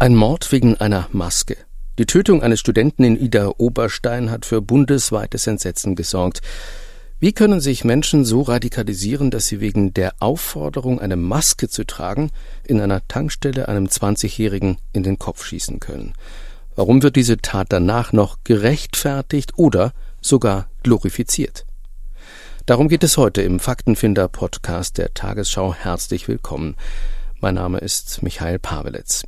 Ein Mord wegen einer Maske. Die Tötung eines Studenten in Ida Oberstein hat für bundesweites Entsetzen gesorgt. Wie können sich Menschen so radikalisieren, dass sie wegen der Aufforderung, eine Maske zu tragen, in einer Tankstelle einem 20-Jährigen in den Kopf schießen können? Warum wird diese Tat danach noch gerechtfertigt oder sogar glorifiziert? Darum geht es heute im Faktenfinder Podcast der Tagesschau. Herzlich willkommen. Mein Name ist Michael Pavelitz.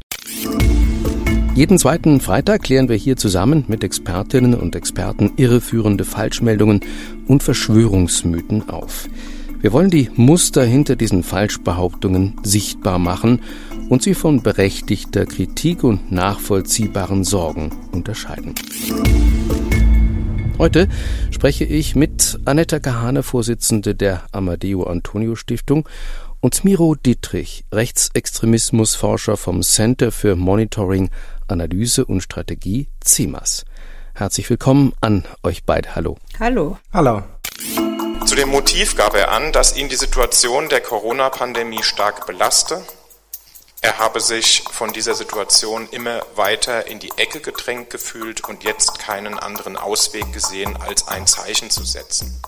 Jeden zweiten Freitag klären wir hier zusammen mit Expertinnen und Experten irreführende Falschmeldungen und Verschwörungsmythen auf. Wir wollen die Muster hinter diesen Falschbehauptungen sichtbar machen und sie von berechtigter Kritik und nachvollziehbaren Sorgen unterscheiden. Heute spreche ich mit Annetta Kahane, Vorsitzende der Amadeo Antonio Stiftung und Miro Dietrich, Rechtsextremismusforscher vom Center für Monitoring, Analyse und Strategie CIMAS. Herzlich willkommen an euch beide. Hallo. Hallo. Hallo. Zu dem Motiv gab er an, dass ihn die Situation der Corona-Pandemie stark belaste. Er habe sich von dieser Situation immer weiter in die Ecke gedrängt gefühlt und jetzt keinen anderen Ausweg gesehen, als ein Zeichen zu setzen.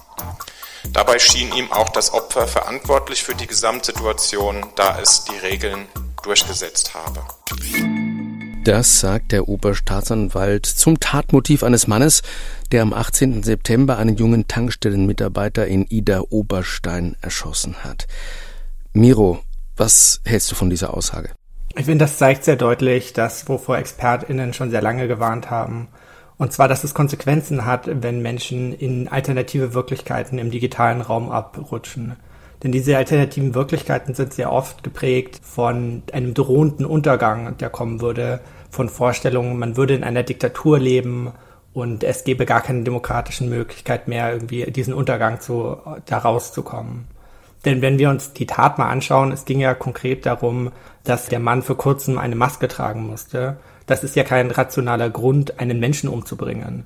Dabei schien ihm auch das Opfer verantwortlich für die Gesamtsituation, da es die Regeln durchgesetzt habe. Das sagt der Oberstaatsanwalt zum Tatmotiv eines Mannes, der am 18. September einen jungen Tankstellenmitarbeiter in Ida Oberstein erschossen hat. Miro, was hältst du von dieser Aussage? Ich finde, das zeigt sehr deutlich, dass wovor ExpertInnen schon sehr lange gewarnt haben, und zwar, dass es Konsequenzen hat, wenn Menschen in alternative Wirklichkeiten im digitalen Raum abrutschen. Denn diese alternativen Wirklichkeiten sind sehr oft geprägt von einem drohenden Untergang, der kommen würde, von Vorstellungen, man würde in einer Diktatur leben und es gäbe gar keine demokratischen Möglichkeit mehr, irgendwie diesen Untergang zu, da rauszukommen. Denn wenn wir uns die Tat mal anschauen, es ging ja konkret darum, dass der Mann für kurzem eine Maske tragen musste das ist ja kein rationaler Grund, einen Menschen umzubringen.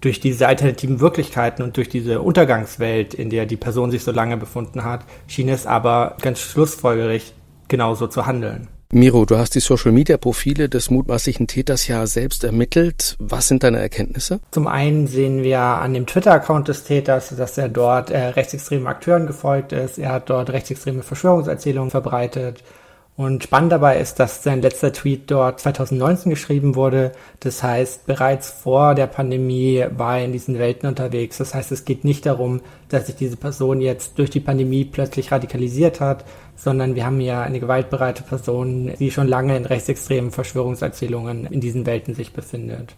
Durch diese alternativen Wirklichkeiten und durch diese Untergangswelt, in der die Person sich so lange befunden hat, schien es aber ganz schlussfolgerig genauso zu handeln. Miro, du hast die Social-Media-Profile des mutmaßlichen Täters ja selbst ermittelt. Was sind deine Erkenntnisse? Zum einen sehen wir an dem Twitter-Account des Täters, dass er dort äh, rechtsextremen Akteuren gefolgt ist. Er hat dort rechtsextreme Verschwörungserzählungen verbreitet. Und spannend dabei ist, dass sein letzter Tweet dort 2019 geschrieben wurde. Das heißt, bereits vor der Pandemie war er in diesen Welten unterwegs. Das heißt, es geht nicht darum, dass sich diese Person jetzt durch die Pandemie plötzlich radikalisiert hat, sondern wir haben ja eine gewaltbereite Person, die schon lange in rechtsextremen Verschwörungserzählungen in diesen Welten sich befindet.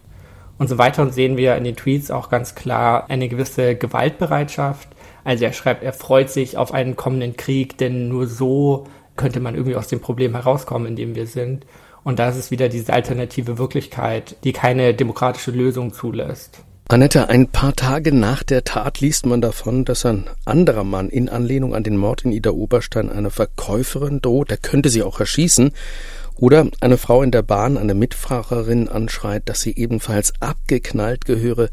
Und so weiter sehen wir in den Tweets auch ganz klar eine gewisse Gewaltbereitschaft. Also er schreibt, er freut sich auf einen kommenden Krieg, denn nur so könnte man irgendwie aus dem Problem herauskommen, in dem wir sind. Und da ist wieder diese alternative Wirklichkeit, die keine demokratische Lösung zulässt. Annette, ein paar Tage nach der Tat liest man davon, dass ein anderer Mann in Anlehnung an den Mord in Ida Oberstein einer Verkäuferin droht, der könnte sie auch erschießen. Oder eine Frau in der Bahn eine Mitfahrerin anschreit, dass sie ebenfalls abgeknallt gehöre.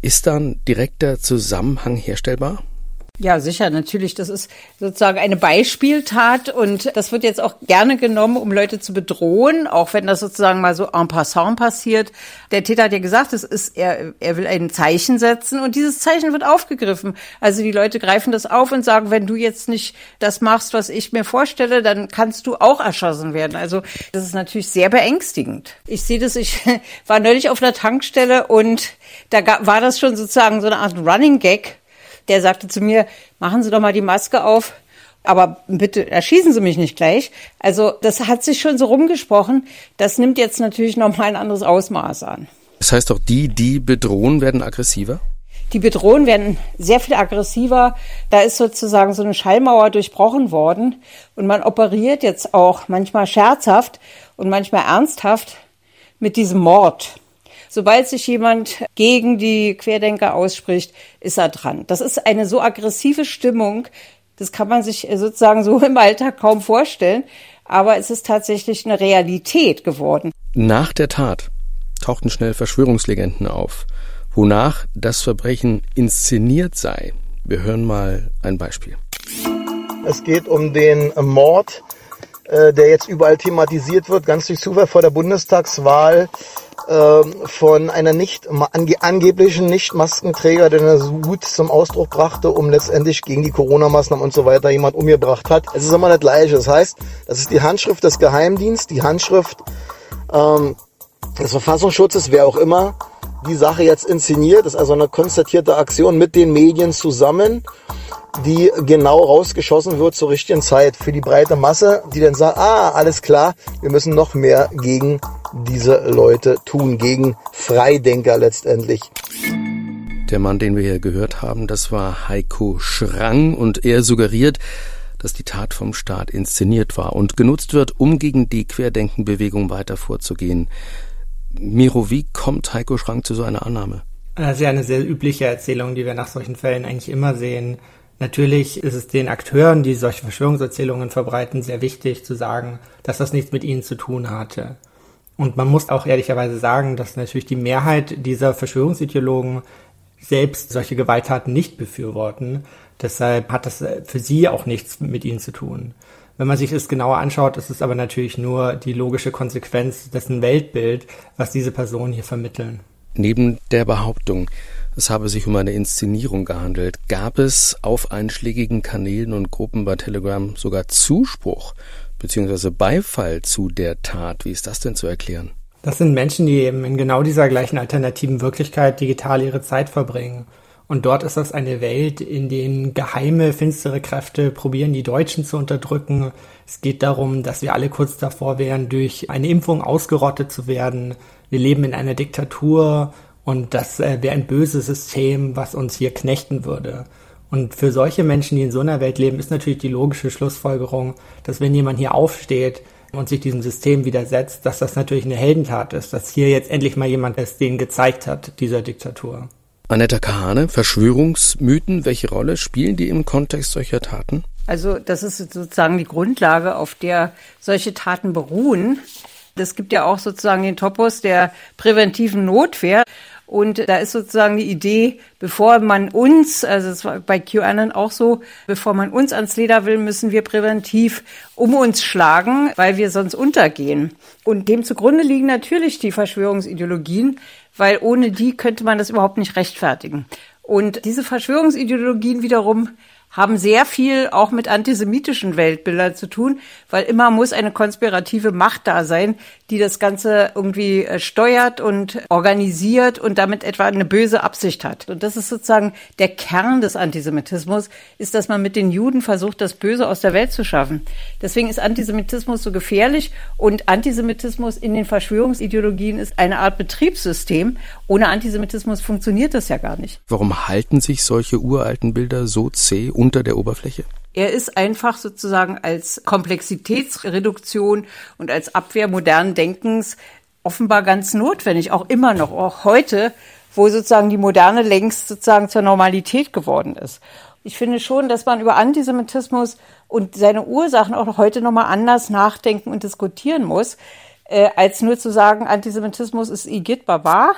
Ist da ein direkter Zusammenhang herstellbar? Ja, sicher, natürlich. Das ist sozusagen eine Beispieltat und das wird jetzt auch gerne genommen, um Leute zu bedrohen, auch wenn das sozusagen mal so en passant passiert. Der Täter hat ja gesagt, es ist, er, er will ein Zeichen setzen und dieses Zeichen wird aufgegriffen. Also die Leute greifen das auf und sagen, wenn du jetzt nicht das machst, was ich mir vorstelle, dann kannst du auch erschossen werden. Also das ist natürlich sehr beängstigend. Ich sehe das, ich war neulich auf einer Tankstelle und da war das schon sozusagen so eine Art Running Gag der sagte zu mir, machen Sie doch mal die Maske auf, aber bitte erschießen Sie mich nicht gleich. Also das hat sich schon so rumgesprochen. Das nimmt jetzt natürlich nochmal ein anderes Ausmaß an. Das heißt auch, die, die bedrohen, werden aggressiver? Die Bedrohungen werden sehr viel aggressiver. Da ist sozusagen so eine Schallmauer durchbrochen worden. Und man operiert jetzt auch manchmal scherzhaft und manchmal ernsthaft mit diesem Mord. Sobald sich jemand gegen die Querdenker ausspricht, ist er dran. Das ist eine so aggressive Stimmung, das kann man sich sozusagen so im Alltag kaum vorstellen, aber es ist tatsächlich eine Realität geworden. Nach der Tat tauchten schnell Verschwörungslegenden auf, wonach das Verbrechen inszeniert sei. Wir hören mal ein Beispiel. Es geht um den Mord äh, der jetzt überall thematisiert wird, ganz durch Zufall vor der Bundestagswahl äh, von einer nicht ange angeblichen Nicht-Maskenträger, der eine Wut zum Ausdruck brachte, um letztendlich gegen die Corona-Maßnahmen und so weiter jemand umgebracht hat. Es ist immer das Gleiche. Das heißt, das ist die Handschrift des Geheimdienstes, die Handschrift ähm, des Verfassungsschutzes, wer auch immer die Sache jetzt inszeniert. Das ist also eine konstatierte Aktion mit den Medien zusammen die genau rausgeschossen wird zur richtigen Zeit für die breite Masse, die dann sagt, ah, alles klar, wir müssen noch mehr gegen diese Leute tun, gegen Freidenker letztendlich. Der Mann, den wir hier gehört haben, das war Heiko Schrang und er suggeriert, dass die Tat vom Staat inszeniert war und genutzt wird, um gegen die Querdenkenbewegung weiter vorzugehen. Miro, wie kommt Heiko Schrang zu so einer Annahme? Das ist ja eine sehr übliche Erzählung, die wir nach solchen Fällen eigentlich immer sehen. Natürlich ist es den Akteuren, die solche Verschwörungserzählungen verbreiten, sehr wichtig zu sagen, dass das nichts mit ihnen zu tun hatte. Und man muss auch ehrlicherweise sagen, dass natürlich die Mehrheit dieser Verschwörungsideologen selbst solche Gewalttaten nicht befürworten. Deshalb hat das für sie auch nichts mit ihnen zu tun. Wenn man sich das genauer anschaut, ist es aber natürlich nur die logische Konsequenz dessen Weltbild, was diese Personen hier vermitteln. Neben der Behauptung, es habe sich um eine Inszenierung gehandelt. Gab es auf einschlägigen Kanälen und Gruppen bei Telegram sogar Zuspruch bzw. Beifall zu der Tat? Wie ist das denn zu erklären? Das sind Menschen, die eben in genau dieser gleichen alternativen Wirklichkeit digital ihre Zeit verbringen. Und dort ist das eine Welt, in der geheime, finstere Kräfte probieren, die Deutschen zu unterdrücken. Es geht darum, dass wir alle kurz davor wären, durch eine Impfung ausgerottet zu werden. Wir leben in einer Diktatur und das äh, wäre ein böses System, was uns hier knechten würde. Und für solche Menschen, die in so einer Welt leben, ist natürlich die logische Schlussfolgerung, dass wenn jemand hier aufsteht und sich diesem System widersetzt, dass das natürlich eine Heldentat ist, dass hier jetzt endlich mal jemand es denen gezeigt hat, dieser Diktatur. Annetta Kahane, Verschwörungsmythen, welche Rolle spielen die im Kontext solcher Taten? Also das ist sozusagen die Grundlage, auf der solche Taten beruhen. Es gibt ja auch sozusagen den Topos der präventiven Notwehr. Und da ist sozusagen die Idee, bevor man uns, also es war bei QAnon auch so, bevor man uns ans Leder will, müssen wir präventiv um uns schlagen, weil wir sonst untergehen. Und dem zugrunde liegen natürlich die Verschwörungsideologien, weil ohne die könnte man das überhaupt nicht rechtfertigen. Und diese Verschwörungsideologien wiederum haben sehr viel auch mit antisemitischen Weltbildern zu tun, weil immer muss eine konspirative Macht da sein, die das Ganze irgendwie äh, steuert und organisiert und damit etwa eine böse Absicht hat. Und das ist sozusagen der Kern des Antisemitismus, ist, dass man mit den Juden versucht, das Böse aus der Welt zu schaffen. Deswegen ist Antisemitismus so gefährlich und Antisemitismus in den Verschwörungsideologien ist eine Art Betriebssystem. Ohne Antisemitismus funktioniert das ja gar nicht. Warum halten sich solche uralten Bilder so zäh unter der Oberfläche? Er ist einfach sozusagen als Komplexitätsreduktion und als Abwehr modernen Denkens offenbar ganz notwendig, auch immer noch, auch heute, wo sozusagen die Moderne längst sozusagen zur Normalität geworden ist. Ich finde schon, dass man über Antisemitismus und seine Ursachen auch heute nochmal anders nachdenken und diskutieren muss, äh, als nur zu sagen, Antisemitismus ist Igitt Barbar,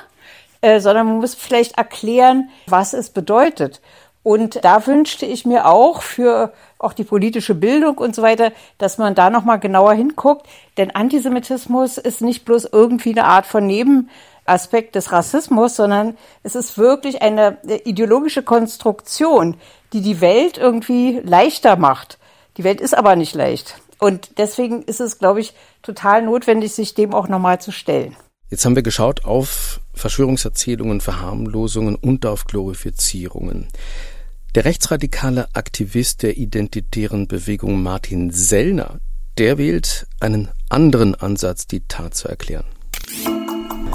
äh, sondern man muss vielleicht erklären, was es bedeutet. Und da wünschte ich mir auch für auch die politische Bildung und so weiter, dass man da noch mal genauer hinguckt, denn Antisemitismus ist nicht bloß irgendwie eine Art von Nebenaspekt des Rassismus, sondern es ist wirklich eine ideologische Konstruktion, die die Welt irgendwie leichter macht. Die Welt ist aber nicht leicht. Und deswegen ist es, glaube ich, total notwendig, sich dem auch nochmal zu stellen. Jetzt haben wir geschaut auf Verschwörungserzählungen, Verharmlosungen und auf Glorifizierungen. Der rechtsradikale Aktivist der identitären Bewegung Martin Sellner, der wählt einen anderen Ansatz, die Tat zu erklären.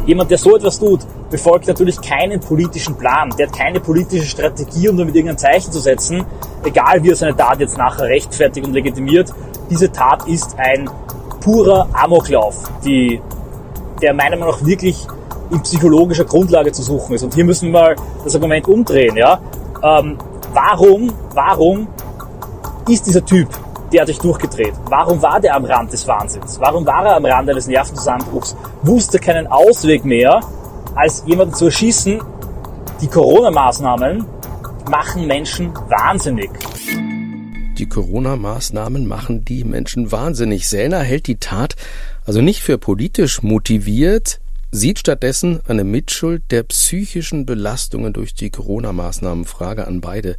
Jemand, der so etwas tut, befolgt natürlich keinen politischen Plan. Der hat keine politische Strategie, um damit irgendein Zeichen zu setzen, egal wie er seine Tat jetzt nachher rechtfertigt und legitimiert. Diese Tat ist ein purer Amoklauf, die, der meiner Meinung nach wirklich in psychologischer Grundlage zu suchen ist. Und hier müssen wir mal das Argument umdrehen. Ja? Ähm, Warum, warum ist dieser Typ derartig durchgedreht? Warum war der am Rand des Wahnsinns? Warum war er am Rand eines Nervenzusammenbruchs? Wusste keinen Ausweg mehr, als jemanden zu erschießen. Die Corona-Maßnahmen machen Menschen wahnsinnig. Die Corona-Maßnahmen machen die Menschen wahnsinnig. Sellner hält die Tat also nicht für politisch motiviert, sieht stattdessen eine Mitschuld der psychischen Belastungen durch die Corona-Maßnahmen. Frage an beide.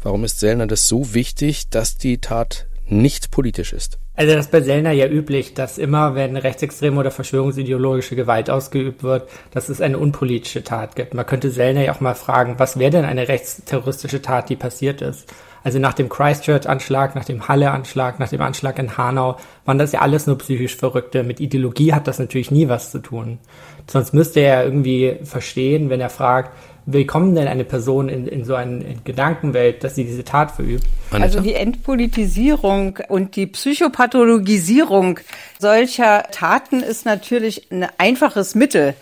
Warum ist Sellner das so wichtig, dass die Tat nicht politisch ist? Also das ist bei Sellner ja üblich, dass immer, wenn rechtsextreme oder verschwörungsideologische Gewalt ausgeübt wird, dass es eine unpolitische Tat gibt. Man könnte Sellner ja auch mal fragen, was wäre denn eine rechtsterroristische Tat, die passiert ist? Also nach dem Christchurch-Anschlag, nach dem Halle-Anschlag, nach dem Anschlag in Hanau waren das ja alles nur psychisch Verrückte. Mit Ideologie hat das natürlich nie was zu tun. Sonst müsste er irgendwie verstehen, wenn er fragt, wie kommt denn eine Person in, in so eine Gedankenwelt, dass sie diese Tat verübt? Also die Entpolitisierung und die Psychopathologisierung solcher Taten ist natürlich ein einfaches Mittel,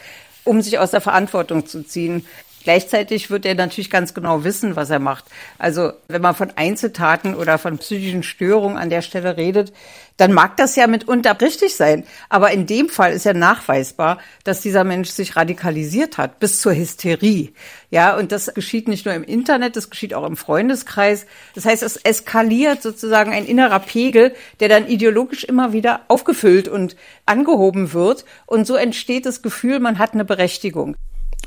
um sich aus der Verantwortung zu ziehen. Gleichzeitig wird er natürlich ganz genau wissen, was er macht. Also wenn man von Einzeltaten oder von psychischen Störungen an der Stelle redet, dann mag das ja mitunter richtig sein. Aber in dem Fall ist ja nachweisbar, dass dieser Mensch sich radikalisiert hat bis zur Hysterie. Ja, und das geschieht nicht nur im Internet, das geschieht auch im Freundeskreis. Das heißt, es eskaliert sozusagen ein innerer Pegel, der dann ideologisch immer wieder aufgefüllt und angehoben wird. Und so entsteht das Gefühl, man hat eine Berechtigung.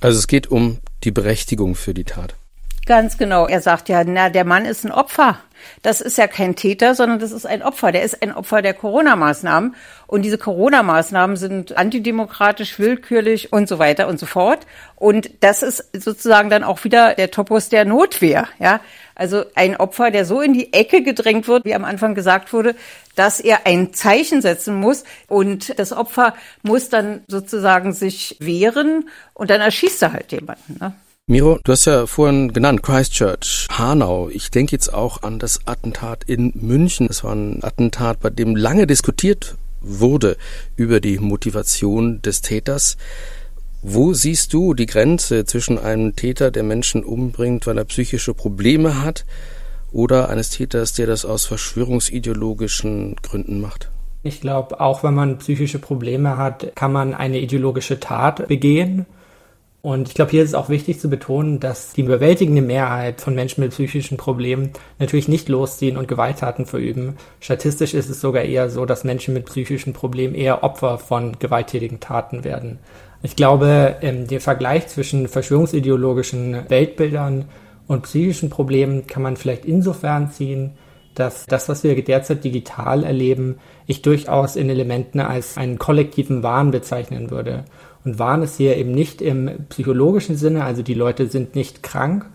Also es geht um die Berechtigung für die Tat. Ganz genau. Er sagt ja, na, der Mann ist ein Opfer. Das ist ja kein Täter, sondern das ist ein Opfer. Der ist ein Opfer der Corona-Maßnahmen. Und diese Corona-Maßnahmen sind antidemokratisch, willkürlich und so weiter und so fort. Und das ist sozusagen dann auch wieder der Topos der Notwehr. Ja, also ein Opfer, der so in die Ecke gedrängt wird, wie am Anfang gesagt wurde, dass er ein Zeichen setzen muss. Und das Opfer muss dann sozusagen sich wehren und dann erschießt er halt jemanden. Ne? Miro, du hast ja vorhin genannt Christchurch, Hanau. Ich denke jetzt auch an das Attentat in München. Es war ein Attentat, bei dem lange diskutiert wurde über die Motivation des Täters. Wo siehst du die Grenze zwischen einem Täter, der Menschen umbringt, weil er psychische Probleme hat, oder eines Täters, der das aus verschwörungsideologischen Gründen macht? Ich glaube, auch wenn man psychische Probleme hat, kann man eine ideologische Tat begehen und ich glaube, hier ist es auch wichtig zu betonen, dass die überwältigende Mehrheit von Menschen mit psychischen Problemen natürlich nicht losziehen und Gewalttaten verüben. Statistisch ist es sogar eher so, dass Menschen mit psychischen Problemen eher Opfer von gewalttätigen Taten werden. Ich glaube, ähm, der Vergleich zwischen verschwörungsideologischen Weltbildern und psychischen Problemen kann man vielleicht insofern ziehen, dass das, was wir derzeit digital erleben, ich durchaus in Elementen als einen kollektiven Wahn bezeichnen würde. Und Wahn ist hier eben nicht im psychologischen Sinne, also die Leute sind nicht krank,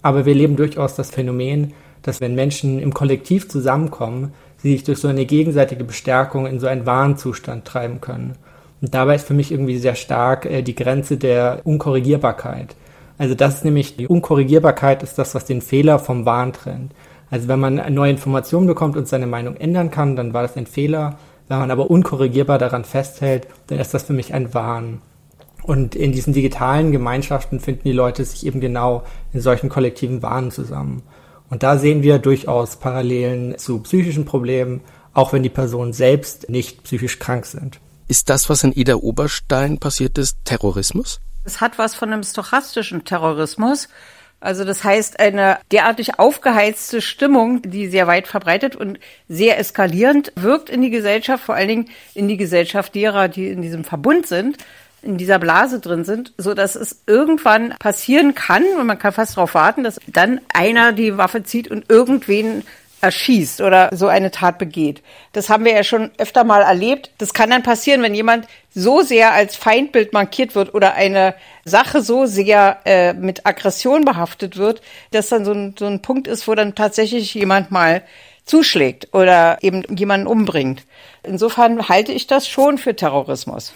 aber wir leben durchaus das Phänomen, dass wenn Menschen im Kollektiv zusammenkommen, sie sich durch so eine gegenseitige Bestärkung in so einen Wahnzustand treiben können. Und dabei ist für mich irgendwie sehr stark äh, die Grenze der Unkorrigierbarkeit. Also das ist nämlich, die Unkorrigierbarkeit ist das, was den Fehler vom Wahn trennt. Also wenn man neue Informationen bekommt und seine Meinung ändern kann, dann war das ein Fehler. Wenn man aber unkorrigierbar daran festhält, dann ist das für mich ein Wahn. Und in diesen digitalen Gemeinschaften finden die Leute sich eben genau in solchen kollektiven Wahnen zusammen. Und da sehen wir durchaus Parallelen zu psychischen Problemen, auch wenn die Personen selbst nicht psychisch krank sind. Ist das, was in Ida Oberstein passiert ist, Terrorismus? Es hat was von einem stochastischen Terrorismus. Also das heißt, eine derartig aufgeheizte Stimmung, die sehr weit verbreitet und sehr eskalierend wirkt in die Gesellschaft, vor allen Dingen in die Gesellschaft derer, die in diesem Verbund sind, in dieser Blase drin sind, so dass es irgendwann passieren kann und man kann fast darauf warten, dass dann einer die Waffe zieht und irgendwen erschießt oder so eine Tat begeht. Das haben wir ja schon öfter mal erlebt. Das kann dann passieren, wenn jemand so sehr als Feindbild markiert wird oder eine Sache so sehr äh, mit Aggression behaftet wird, dass dann so ein, so ein Punkt ist, wo dann tatsächlich jemand mal zuschlägt oder eben jemanden umbringt. Insofern halte ich das schon für Terrorismus.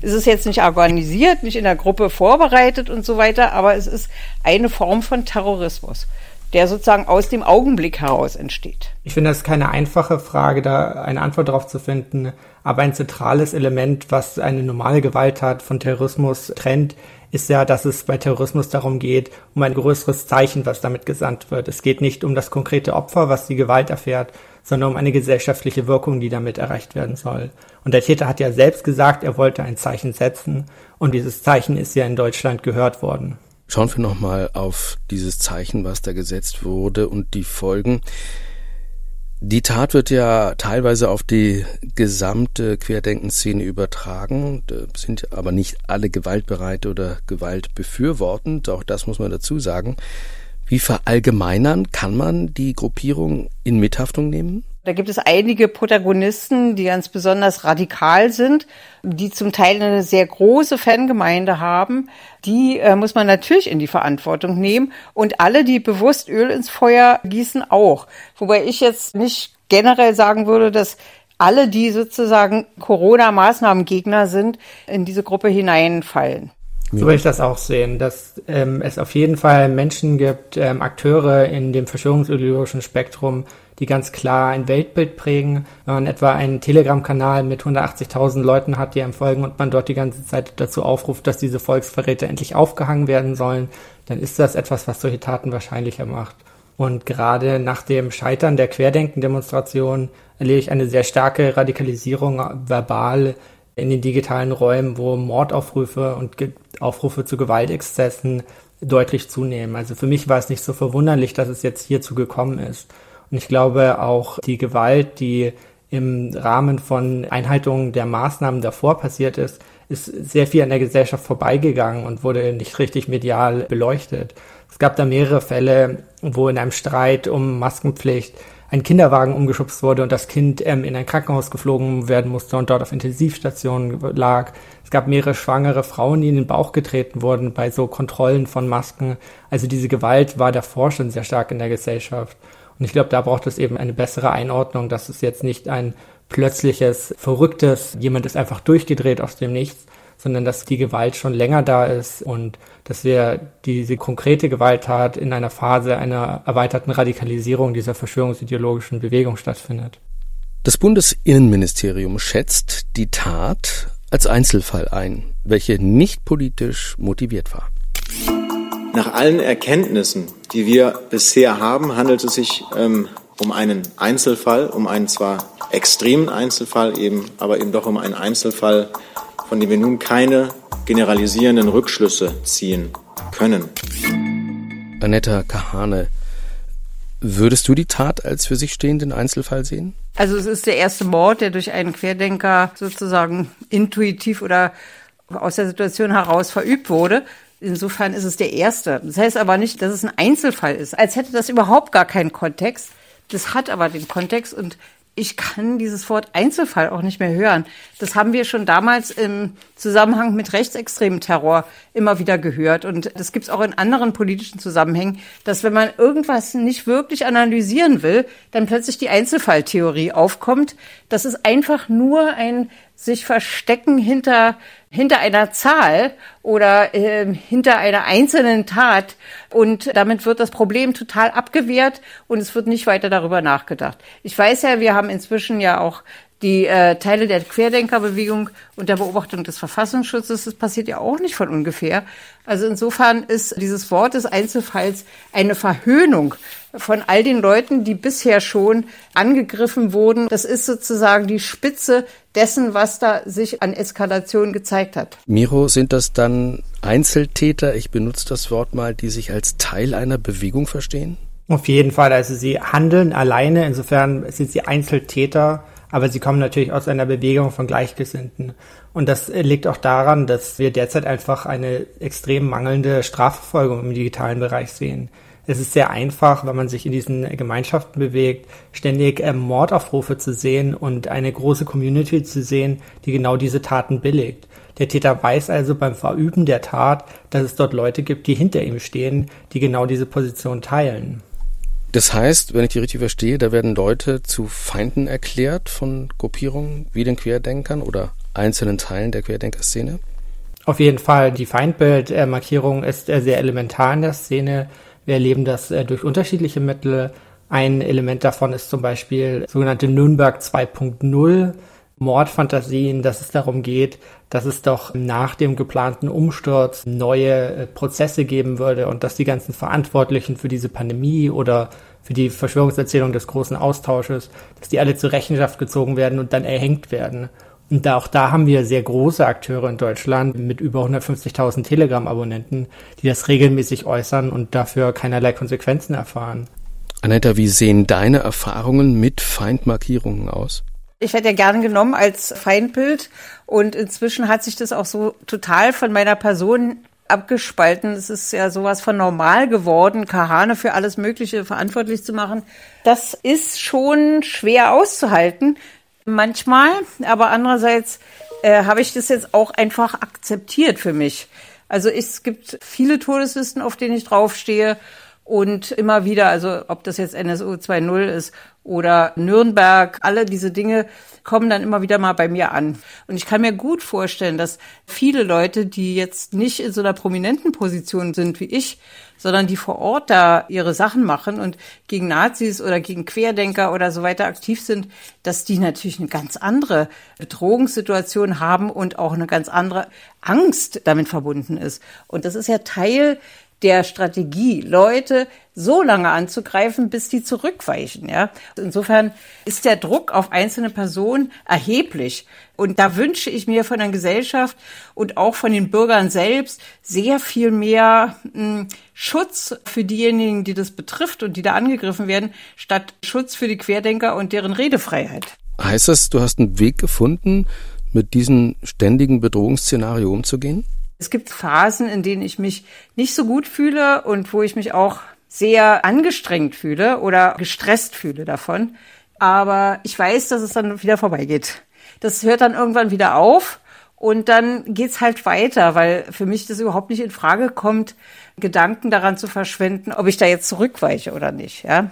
Es ist jetzt nicht organisiert, nicht in der Gruppe vorbereitet und so weiter, aber es ist eine Form von Terrorismus, der sozusagen aus dem Augenblick heraus entsteht. Ich finde, das ist keine einfache Frage, da eine Antwort darauf zu finden. Aber ein zentrales Element, was eine normale Gewalttat von Terrorismus trennt, ist ja, dass es bei Terrorismus darum geht, um ein größeres Zeichen, was damit gesandt wird. Es geht nicht um das konkrete Opfer, was die Gewalt erfährt, sondern um eine gesellschaftliche Wirkung, die damit erreicht werden soll. Und der Täter hat ja selbst gesagt, er wollte ein Zeichen setzen und dieses Zeichen ist ja in Deutschland gehört worden. Schauen wir nochmal auf dieses Zeichen, was da gesetzt wurde und die Folgen. Die Tat wird ja teilweise auf die gesamte Querdenkenszene übertragen, sind aber nicht alle gewaltbereit oder gewaltbefürwortend, auch das muss man dazu sagen. Wie verallgemeinern kann man die Gruppierung in Mithaftung nehmen? Da gibt es einige Protagonisten, die ganz besonders radikal sind, die zum Teil eine sehr große Fangemeinde haben. Die äh, muss man natürlich in die Verantwortung nehmen und alle, die bewusst Öl ins Feuer gießen, auch. Wobei ich jetzt nicht generell sagen würde, dass alle, die sozusagen Corona-Maßnahmengegner sind, in diese Gruppe hineinfallen. So würde ich das auch sehen, dass ähm, es auf jeden Fall Menschen gibt, ähm, Akteure in dem verschwörungsideologischen Spektrum, die ganz klar ein Weltbild prägen. Wenn man etwa einen Telegram-Kanal mit 180.000 Leuten hat, die einem folgen und man dort die ganze Zeit dazu aufruft, dass diese Volksverräter endlich aufgehangen werden sollen, dann ist das etwas, was solche Taten wahrscheinlicher macht. Und gerade nach dem Scheitern der Querdenken-Demonstration erlebe ich eine sehr starke Radikalisierung verbal in den digitalen Räumen, wo Mordaufrufe und Aufrufe zu Gewaltexzessen deutlich zunehmen. Also für mich war es nicht so verwunderlich, dass es jetzt hierzu gekommen ist. Und ich glaube auch die Gewalt, die im Rahmen von Einhaltung der Maßnahmen davor passiert ist, ist sehr viel an der Gesellschaft vorbeigegangen und wurde nicht richtig medial beleuchtet. Es gab da mehrere Fälle, wo in einem Streit um Maskenpflicht ein Kinderwagen umgeschubst wurde und das Kind ähm, in ein Krankenhaus geflogen werden musste und dort auf Intensivstationen lag. Es gab mehrere schwangere Frauen, die in den Bauch getreten wurden bei so Kontrollen von Masken. Also diese Gewalt war davor schon sehr stark in der Gesellschaft. Und ich glaube, da braucht es eben eine bessere Einordnung, dass es jetzt nicht ein plötzliches, verrücktes, jemand ist einfach durchgedreht aus dem Nichts, sondern dass die Gewalt schon länger da ist und dass wir diese konkrete Gewalttat in einer Phase einer erweiterten Radikalisierung dieser verschwörungsideologischen Bewegung stattfindet. Das Bundesinnenministerium schätzt die Tat als Einzelfall ein, welche nicht politisch motiviert war. Nach allen Erkenntnissen, die wir bisher haben, handelt es sich ähm, um einen Einzelfall, um einen zwar extremen Einzelfall eben, aber eben doch um einen Einzelfall, von dem wir nun keine generalisierenden Rückschlüsse ziehen können. Anetta Kahane, würdest du die Tat als für sich stehenden Einzelfall sehen? Also es ist der erste Mord, der durch einen Querdenker sozusagen intuitiv oder aus der Situation heraus verübt wurde. Insofern ist es der erste. Das heißt aber nicht, dass es ein Einzelfall ist, als hätte das überhaupt gar keinen Kontext. Das hat aber den Kontext und ich kann dieses Wort Einzelfall auch nicht mehr hören. Das haben wir schon damals im Zusammenhang mit rechtsextremen Terror immer wieder gehört. Und das gibt es auch in anderen politischen Zusammenhängen, dass wenn man irgendwas nicht wirklich analysieren will, dann plötzlich die Einzelfalltheorie aufkommt. Das ist einfach nur ein sich verstecken hinter, hinter einer Zahl oder äh, hinter einer einzelnen Tat. Und damit wird das Problem total abgewehrt und es wird nicht weiter darüber nachgedacht. Ich weiß ja, wir haben inzwischen ja auch die äh, Teile der Querdenkerbewegung unter Beobachtung des Verfassungsschutzes, das passiert ja auch nicht von ungefähr. Also insofern ist dieses Wort des Einzelfalls eine Verhöhnung von all den Leuten, die bisher schon angegriffen wurden. Das ist sozusagen die Spitze dessen, was da sich an Eskalation gezeigt hat. Miro, sind das dann Einzeltäter, ich benutze das Wort mal, die sich als Teil einer Bewegung verstehen? Auf jeden Fall. Also sie handeln alleine, insofern sind sie Einzeltäter aber sie kommen natürlich aus einer Bewegung von Gleichgesinnten. Und das liegt auch daran, dass wir derzeit einfach eine extrem mangelnde Strafverfolgung im digitalen Bereich sehen. Es ist sehr einfach, wenn man sich in diesen Gemeinschaften bewegt, ständig ähm, Mordaufrufe zu sehen und eine große Community zu sehen, die genau diese Taten billigt. Der Täter weiß also beim Verüben der Tat, dass es dort Leute gibt, die hinter ihm stehen, die genau diese Position teilen. Das heißt, wenn ich die richtig verstehe, da werden Leute zu Feinden erklärt von Gruppierungen wie den Querdenkern oder einzelnen Teilen der Querdenkerszene? Auf jeden Fall. Die Feindbildmarkierung ist äh, sehr elementar in der Szene. Wir erleben das äh, durch unterschiedliche Mittel. Ein Element davon ist zum Beispiel sogenannte Nürnberg 2.0 Mordfantasien, dass es darum geht, dass es doch nach dem geplanten Umsturz neue äh, Prozesse geben würde und dass die ganzen Verantwortlichen für diese Pandemie oder für die Verschwörungserzählung des großen Austausches, dass die alle zur Rechenschaft gezogen werden und dann erhängt werden. Und da, auch da haben wir sehr große Akteure in Deutschland mit über 150.000 Telegram-Abonnenten, die das regelmäßig äußern und dafür keinerlei Konsequenzen erfahren. Anetta, wie sehen deine Erfahrungen mit Feindmarkierungen aus? Ich werde ja gerne genommen als Feindbild und inzwischen hat sich das auch so total von meiner Person abgespalten. Es ist ja sowas von normal geworden, Kahane für alles Mögliche verantwortlich zu machen. Das ist schon schwer auszuhalten manchmal, aber andererseits äh, habe ich das jetzt auch einfach akzeptiert für mich. Also es gibt viele Todeslisten, auf denen ich draufstehe und immer wieder, also ob das jetzt NSU 2.0 ist oder Nürnberg, alle diese Dinge kommen dann immer wieder mal bei mir an. Und ich kann mir gut vorstellen, dass viele Leute, die jetzt nicht in so einer prominenten Position sind wie ich, sondern die vor Ort da ihre Sachen machen und gegen Nazis oder gegen Querdenker oder so weiter aktiv sind, dass die natürlich eine ganz andere Bedrohungssituation haben und auch eine ganz andere Angst damit verbunden ist. Und das ist ja Teil der Strategie, Leute so lange anzugreifen, bis die zurückweichen. Ja? Insofern ist der Druck auf einzelne Personen erheblich. Und da wünsche ich mir von der Gesellschaft und auch von den Bürgern selbst sehr viel mehr hm, Schutz für diejenigen, die das betrifft und die da angegriffen werden, statt Schutz für die Querdenker und deren Redefreiheit. Heißt das, du hast einen Weg gefunden, mit diesem ständigen Bedrohungsszenario umzugehen? Es gibt Phasen, in denen ich mich nicht so gut fühle und wo ich mich auch sehr angestrengt fühle oder gestresst fühle davon. Aber ich weiß, dass es dann wieder vorbeigeht. Das hört dann irgendwann wieder auf und dann geht's halt weiter, weil für mich das überhaupt nicht in Frage kommt, Gedanken daran zu verschwenden, ob ich da jetzt zurückweiche oder nicht, ja.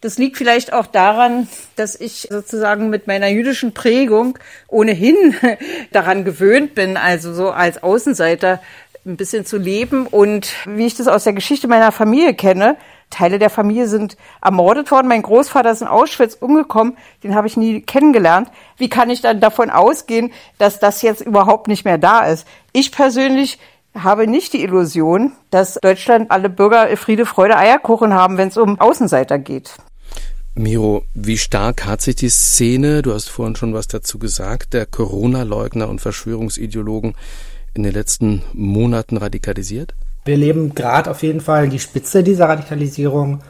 Das liegt vielleicht auch daran, dass ich sozusagen mit meiner jüdischen Prägung ohnehin daran gewöhnt bin, also so als Außenseiter ein bisschen zu leben. Und wie ich das aus der Geschichte meiner Familie kenne, Teile der Familie sind ermordet worden. Mein Großvater ist in Auschwitz umgekommen. Den habe ich nie kennengelernt. Wie kann ich dann davon ausgehen, dass das jetzt überhaupt nicht mehr da ist? Ich persönlich habe nicht die Illusion, dass Deutschland alle Bürger Friede, Freude, Eierkuchen haben, wenn es um Außenseiter geht. Miro, wie stark hat sich die Szene, du hast vorhin schon was dazu gesagt, der Corona-Leugner und Verschwörungsideologen in den letzten Monaten radikalisiert? Wir leben gerade auf jeden Fall die Spitze dieser Radikalisierung,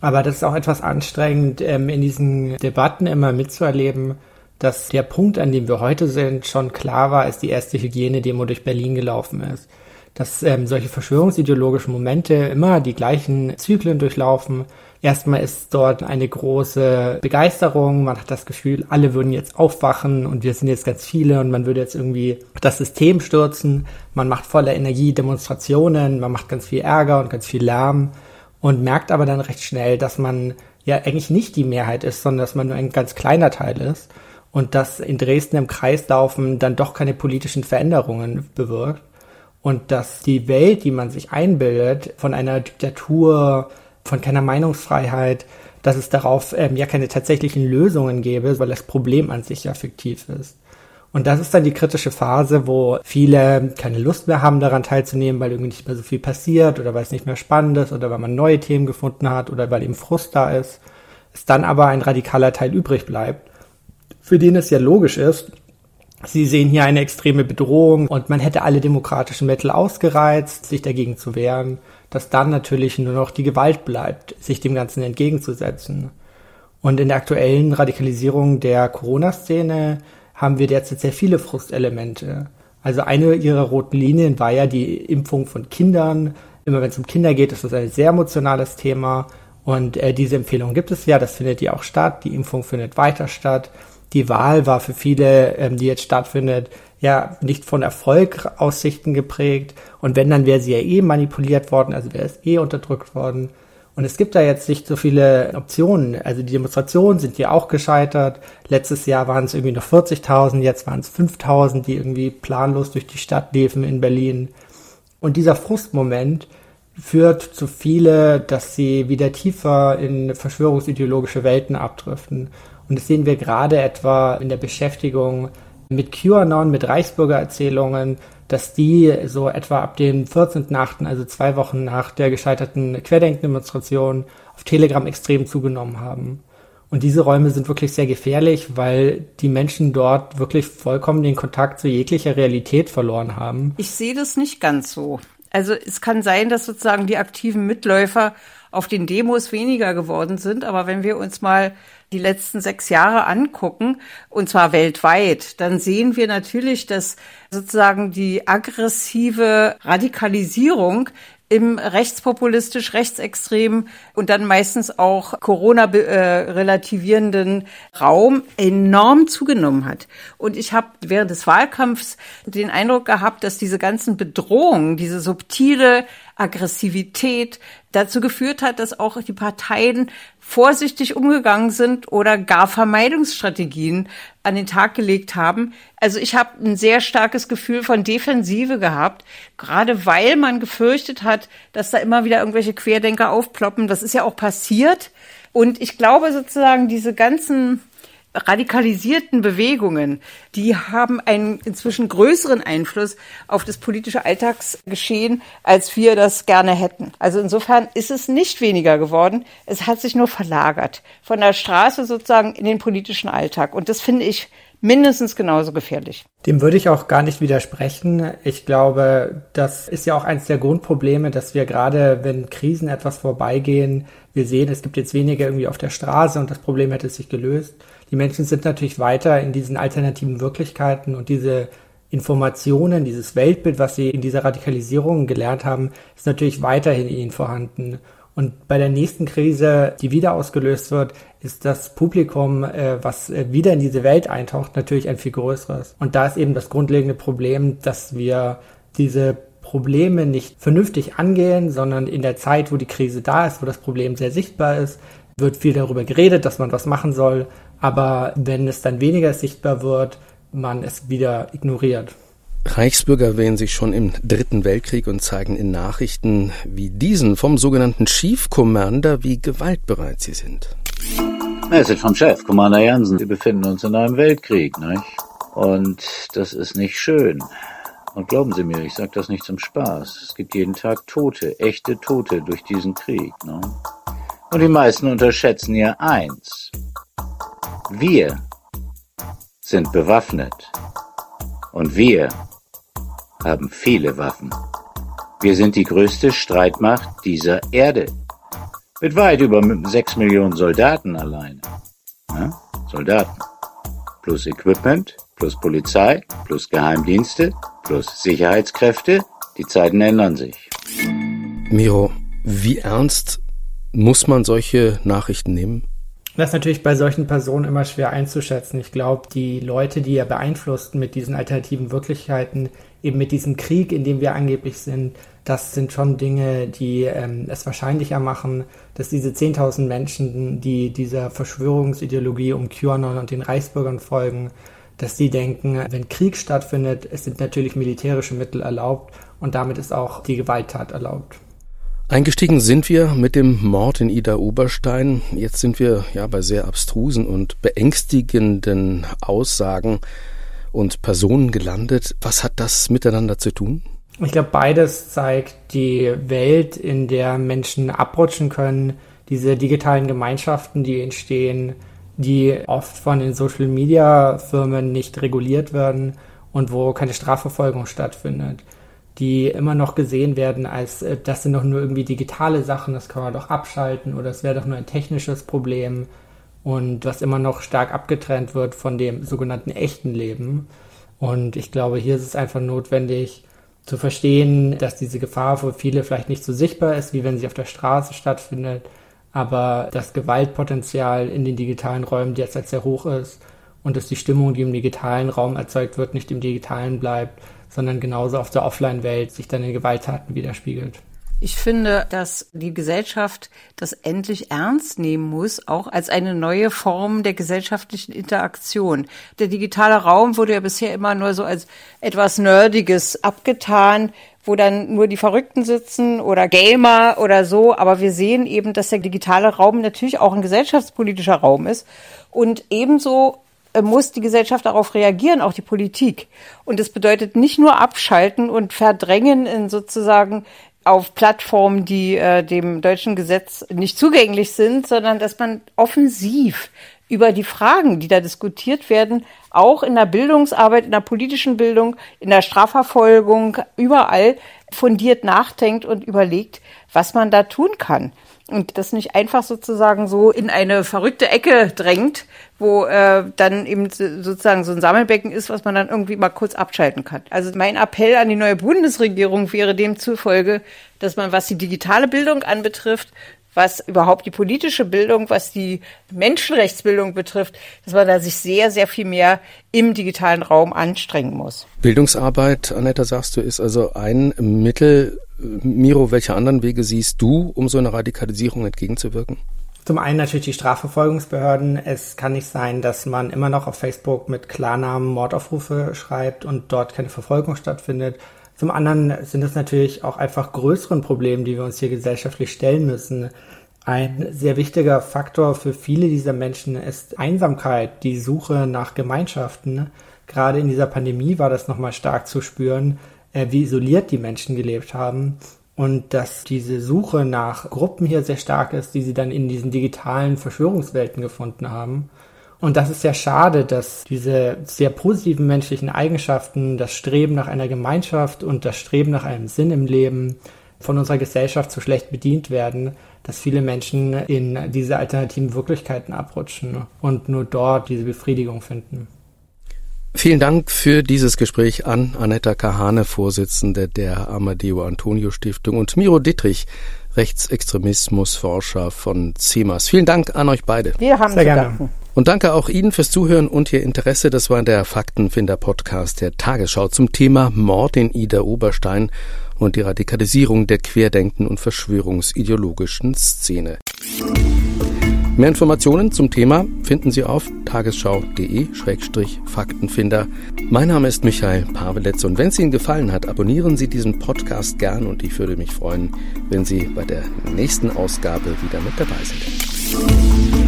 aber das ist auch etwas anstrengend, ähm, in diesen Debatten immer mitzuerleben, dass der Punkt, an dem wir heute sind, schon klar war, als die erste Hygienedemo durch Berlin gelaufen ist dass ähm, solche verschwörungsideologischen Momente immer die gleichen Zyklen durchlaufen. Erstmal ist dort eine große Begeisterung, man hat das Gefühl, alle würden jetzt aufwachen und wir sind jetzt ganz viele und man würde jetzt irgendwie das System stürzen. Man macht voller Energie Demonstrationen, man macht ganz viel Ärger und ganz viel Lärm und merkt aber dann recht schnell, dass man ja eigentlich nicht die Mehrheit ist, sondern dass man nur ein ganz kleiner Teil ist und dass in Dresden im Kreislaufen dann doch keine politischen Veränderungen bewirkt und dass die Welt, die man sich einbildet, von einer Diktatur, von keiner Meinungsfreiheit, dass es darauf ähm, ja keine tatsächlichen Lösungen gäbe, weil das Problem an sich ja fiktiv ist. Und das ist dann die kritische Phase, wo viele keine Lust mehr haben, daran teilzunehmen, weil irgendwie nicht mehr so viel passiert oder weil es nicht mehr spannend ist oder weil man neue Themen gefunden hat oder weil eben Frust da ist. Es dann aber ein radikaler Teil übrig bleibt, für den es ja logisch ist, Sie sehen hier eine extreme Bedrohung und man hätte alle demokratischen Mittel ausgereizt, sich dagegen zu wehren, dass dann natürlich nur noch die Gewalt bleibt, sich dem Ganzen entgegenzusetzen. Und in der aktuellen Radikalisierung der Corona-Szene haben wir derzeit sehr viele Frustelemente. Also eine ihrer roten Linien war ja die Impfung von Kindern. Immer wenn es um Kinder geht, ist das ein sehr emotionales Thema. Und äh, diese Empfehlung gibt es ja, das findet ja auch statt. Die Impfung findet weiter statt die Wahl war für viele, ähm, die jetzt stattfindet, ja nicht von Erfolgaussichten geprägt. Und wenn, dann wäre sie ja eh manipuliert worden, also wäre es eh unterdrückt worden. Und es gibt da jetzt nicht so viele Optionen. Also die Demonstrationen sind ja auch gescheitert. Letztes Jahr waren es irgendwie noch 40.000, jetzt waren es 5.000, die irgendwie planlos durch die Stadt liefen in Berlin. Und dieser Frustmoment führt zu viele, dass sie wieder tiefer in verschwörungsideologische Welten abdriften. Und das sehen wir gerade etwa in der Beschäftigung mit QAnon, mit Reichsbürgererzählungen, dass die so etwa ab dem 14.8., also zwei Wochen nach der gescheiterten Querdenkendemonstration, auf Telegram extrem zugenommen haben. Und diese Räume sind wirklich sehr gefährlich, weil die Menschen dort wirklich vollkommen den Kontakt zu jeglicher Realität verloren haben. Ich sehe das nicht ganz so. Also es kann sein, dass sozusagen die aktiven Mitläufer auf den Demos weniger geworden sind. Aber wenn wir uns mal die letzten sechs Jahre angucken, und zwar weltweit, dann sehen wir natürlich, dass sozusagen die aggressive Radikalisierung im rechtspopulistisch, rechtsextremen und dann meistens auch Corona-relativierenden Raum enorm zugenommen hat. Und ich habe während des Wahlkampfs den Eindruck gehabt, dass diese ganzen Bedrohungen, diese subtile Aggressivität dazu geführt hat, dass auch die Parteien vorsichtig umgegangen sind oder gar Vermeidungsstrategien an den Tag gelegt haben. Also ich habe ein sehr starkes Gefühl von Defensive gehabt, gerade weil man gefürchtet hat, dass da immer wieder irgendwelche Querdenker aufploppen. Das ist ja auch passiert. Und ich glaube sozusagen, diese ganzen radikalisierten Bewegungen, die haben einen inzwischen größeren Einfluss auf das politische Alltagsgeschehen, als wir das gerne hätten. Also insofern ist es nicht weniger geworden, es hat sich nur verlagert von der Straße sozusagen in den politischen Alltag. Und das finde ich mindestens genauso gefährlich. Dem würde ich auch gar nicht widersprechen. Ich glaube, das ist ja auch eines der Grundprobleme, dass wir gerade, wenn Krisen etwas vorbeigehen, wir sehen, es gibt jetzt weniger irgendwie auf der Straße und das Problem hätte sich gelöst die Menschen sind natürlich weiter in diesen alternativen Wirklichkeiten und diese Informationen, dieses Weltbild, was sie in dieser Radikalisierung gelernt haben, ist natürlich weiterhin in ihnen vorhanden. Und bei der nächsten Krise, die wieder ausgelöst wird, ist das Publikum, äh, was äh, wieder in diese Welt eintaucht, natürlich ein viel größeres. Und da ist eben das grundlegende Problem, dass wir diese Probleme nicht vernünftig angehen, sondern in der Zeit, wo die Krise da ist, wo das Problem sehr sichtbar ist, wird viel darüber geredet, dass man was machen soll, aber wenn es dann weniger sichtbar wird, man es wieder ignoriert. Reichsbürger wählen sich schon im Dritten Weltkrieg und zeigen in Nachrichten wie diesen vom sogenannten Chief Commander, wie gewaltbereit sie sind. Es ist vom Chef, Commander Jansen. Wir befinden uns in einem Weltkrieg, nicht? Und das ist nicht schön. Und glauben Sie mir, ich sage das nicht zum Spaß. Es gibt jeden Tag Tote, echte Tote durch diesen Krieg. Ne? Und die meisten unterschätzen ja eins. Wir sind bewaffnet und wir haben viele Waffen. Wir sind die größte Streitmacht dieser Erde. Mit weit über sechs Millionen Soldaten alleine. Ja? Soldaten. Plus Equipment, plus Polizei, plus Geheimdienste, plus Sicherheitskräfte. Die Zeiten ändern sich. Miro, wie ernst muss man solche Nachrichten nehmen? Das ist natürlich bei solchen Personen immer schwer einzuschätzen. Ich glaube, die Leute, die er beeinflussten mit diesen alternativen Wirklichkeiten, eben mit diesem Krieg, in dem wir angeblich sind, das sind schon Dinge, die ähm, es wahrscheinlicher machen, dass diese 10.000 Menschen, die dieser Verschwörungsideologie um QAnon und den Reichsbürgern folgen, dass die denken, wenn Krieg stattfindet, es sind natürlich militärische Mittel erlaubt und damit ist auch die Gewalttat erlaubt. Eingestiegen sind wir mit dem Mord in Ida Oberstein. Jetzt sind wir ja bei sehr abstrusen und beängstigenden Aussagen und Personen gelandet. Was hat das miteinander zu tun? Ich glaube, beides zeigt die Welt, in der Menschen abrutschen können, diese digitalen Gemeinschaften, die entstehen, die oft von den Social-Media-Firmen nicht reguliert werden und wo keine Strafverfolgung stattfindet die immer noch gesehen werden als, äh, das sind doch nur irgendwie digitale Sachen, das kann man doch abschalten oder es wäre doch nur ein technisches Problem und was immer noch stark abgetrennt wird von dem sogenannten echten Leben. Und ich glaube, hier ist es einfach notwendig zu verstehen, dass diese Gefahr für viele vielleicht nicht so sichtbar ist, wie wenn sie auf der Straße stattfindet, aber das Gewaltpotenzial in den digitalen Räumen derzeit sehr hoch ist und dass die Stimmung, die im digitalen Raum erzeugt wird, nicht im digitalen bleibt, sondern genauso auf der Offline-Welt sich dann in Gewalttaten widerspiegelt. Ich finde, dass die Gesellschaft das endlich ernst nehmen muss, auch als eine neue Form der gesellschaftlichen Interaktion. Der digitale Raum wurde ja bisher immer nur so als etwas Nerdiges abgetan, wo dann nur die Verrückten sitzen oder Gamer oder so. Aber wir sehen eben, dass der digitale Raum natürlich auch ein gesellschaftspolitischer Raum ist und ebenso muss die Gesellschaft darauf reagieren, auch die Politik. Und das bedeutet nicht nur abschalten und verdrängen in sozusagen auf Plattformen, die äh, dem deutschen Gesetz nicht zugänglich sind, sondern dass man offensiv über die Fragen, die da diskutiert werden, auch in der Bildungsarbeit, in der politischen Bildung, in der Strafverfolgung, überall fundiert nachdenkt und überlegt, was man da tun kann. Und das nicht einfach sozusagen so in eine verrückte Ecke drängt, wo äh, dann eben sozusagen so ein Sammelbecken ist, was man dann irgendwie mal kurz abschalten kann. Also mein Appell an die neue Bundesregierung wäre demzufolge, dass man, was die digitale Bildung anbetrifft, was überhaupt die politische Bildung, was die Menschenrechtsbildung betrifft, dass man da sich sehr, sehr viel mehr im digitalen Raum anstrengen muss. Bildungsarbeit, Annetta, sagst du, ist also ein Mittel. Miro, welche anderen Wege siehst du, um so einer Radikalisierung entgegenzuwirken? Zum einen natürlich die Strafverfolgungsbehörden. Es kann nicht sein, dass man immer noch auf Facebook mit Klarnamen Mordaufrufe schreibt und dort keine Verfolgung stattfindet. Zum anderen sind es natürlich auch einfach größeren Problemen, die wir uns hier gesellschaftlich stellen müssen. Ein sehr wichtiger Faktor für viele dieser Menschen ist Einsamkeit, die Suche nach Gemeinschaften. Gerade in dieser Pandemie war das nochmal stark zu spüren, äh, wie isoliert die Menschen gelebt haben und dass diese Suche nach Gruppen hier sehr stark ist, die sie dann in diesen digitalen Verschwörungswelten gefunden haben. Und das ist sehr schade, dass diese sehr positiven menschlichen Eigenschaften, das Streben nach einer Gemeinschaft und das Streben nach einem Sinn im Leben von unserer Gesellschaft so schlecht bedient werden, dass viele Menschen in diese alternativen Wirklichkeiten abrutschen und nur dort diese Befriedigung finden. Vielen Dank für dieses Gespräch an Anetta Kahane, Vorsitzende der Amadeo Antonio Stiftung und Miro Dittrich, Rechtsextremismusforscher von CEMAS. Vielen Dank an euch beide. Wir haben Sehr gerne. Danken. Und danke auch Ihnen fürs Zuhören und Ihr Interesse. Das war der Faktenfinder-Podcast der Tagesschau zum Thema Mord in Ida Oberstein und die Radikalisierung der querdenken und verschwörungsideologischen Szene. Mehr Informationen zum Thema finden Sie auf tagesschau.de-faktenfinder. Mein Name ist Michael Paveletz und wenn es Ihnen gefallen hat, abonnieren Sie diesen Podcast gern und ich würde mich freuen, wenn Sie bei der nächsten Ausgabe wieder mit dabei sind.